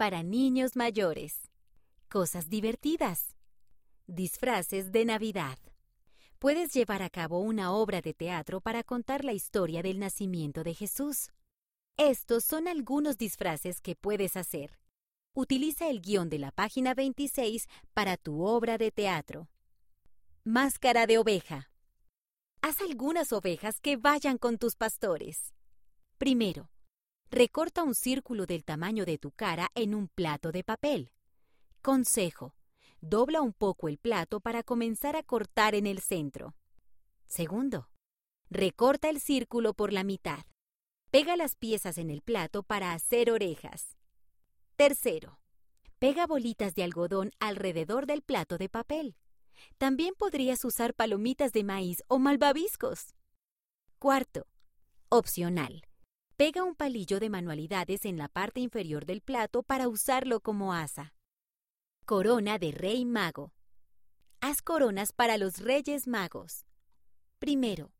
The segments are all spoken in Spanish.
para niños mayores. Cosas divertidas. Disfraces de Navidad. Puedes llevar a cabo una obra de teatro para contar la historia del nacimiento de Jesús. Estos son algunos disfraces que puedes hacer. Utiliza el guion de la página 26 para tu obra de teatro. Máscara de oveja. Haz algunas ovejas que vayan con tus pastores. Primero, recorta un círculo del tamaño de tu cara en un plato de papel. Consejo. Dobla un poco el plato para comenzar a cortar en el centro. Segundo, recorta el círculo por la mitad. Pega las piezas en el plato para hacer orejas. Tercero, pega bolitas de algodón alrededor del plato de papel. También podrías usar palomitas de maíz o malvaviscos. Cuarto, opcional. Pega un palillo de manualidades en la parte inferior del plato para usarlo como asa. Corona de Rey Mago. Haz coronas para los Reyes Magos. Primero,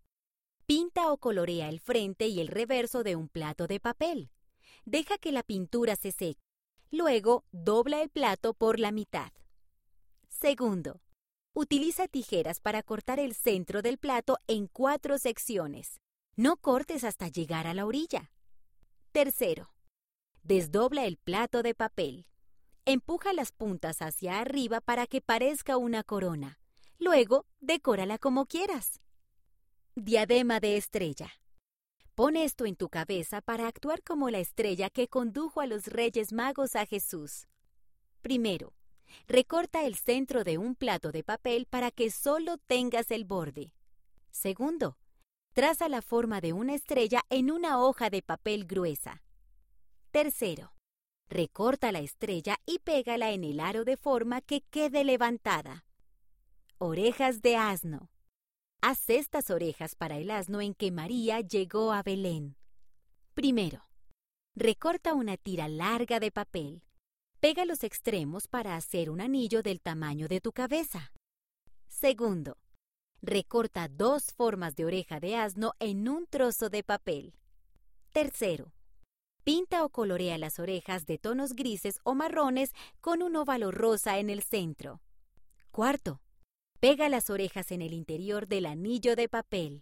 pinta o colorea el frente y el reverso de un plato de papel. Deja que la pintura se seque. Luego, dobla el plato por la mitad. Segundo, utiliza tijeras para cortar el centro del plato en cuatro secciones. No cortes hasta llegar a la orilla. Tercero, desdobla el plato de papel. Empuja las puntas hacia arriba para que parezca una corona. Luego, decórala como quieras. Diadema de estrella. Pon esto en tu cabeza para actuar como la estrella que condujo a los Reyes Magos a Jesús. Primero, recorta el centro de un plato de papel para que solo tengas el borde. Segundo, traza la forma de una estrella en una hoja de papel gruesa. Tercero, recorta la estrella y pégala en el aro de forma que quede levantada. Orejas de asno. Haz estas orejas para el asno en que María llegó a Belén. Primero, recorta una tira larga de papel. Pega los extremos para hacer un anillo del tamaño de tu cabeza. Segundo, recorta dos formas de oreja de asno en un trozo de papel. Tercero, pinta o colorea las orejas de tonos grises o marrones con un óvalo rosa en el centro. Cuarto, Pega las orejas en el interior del anillo de papel.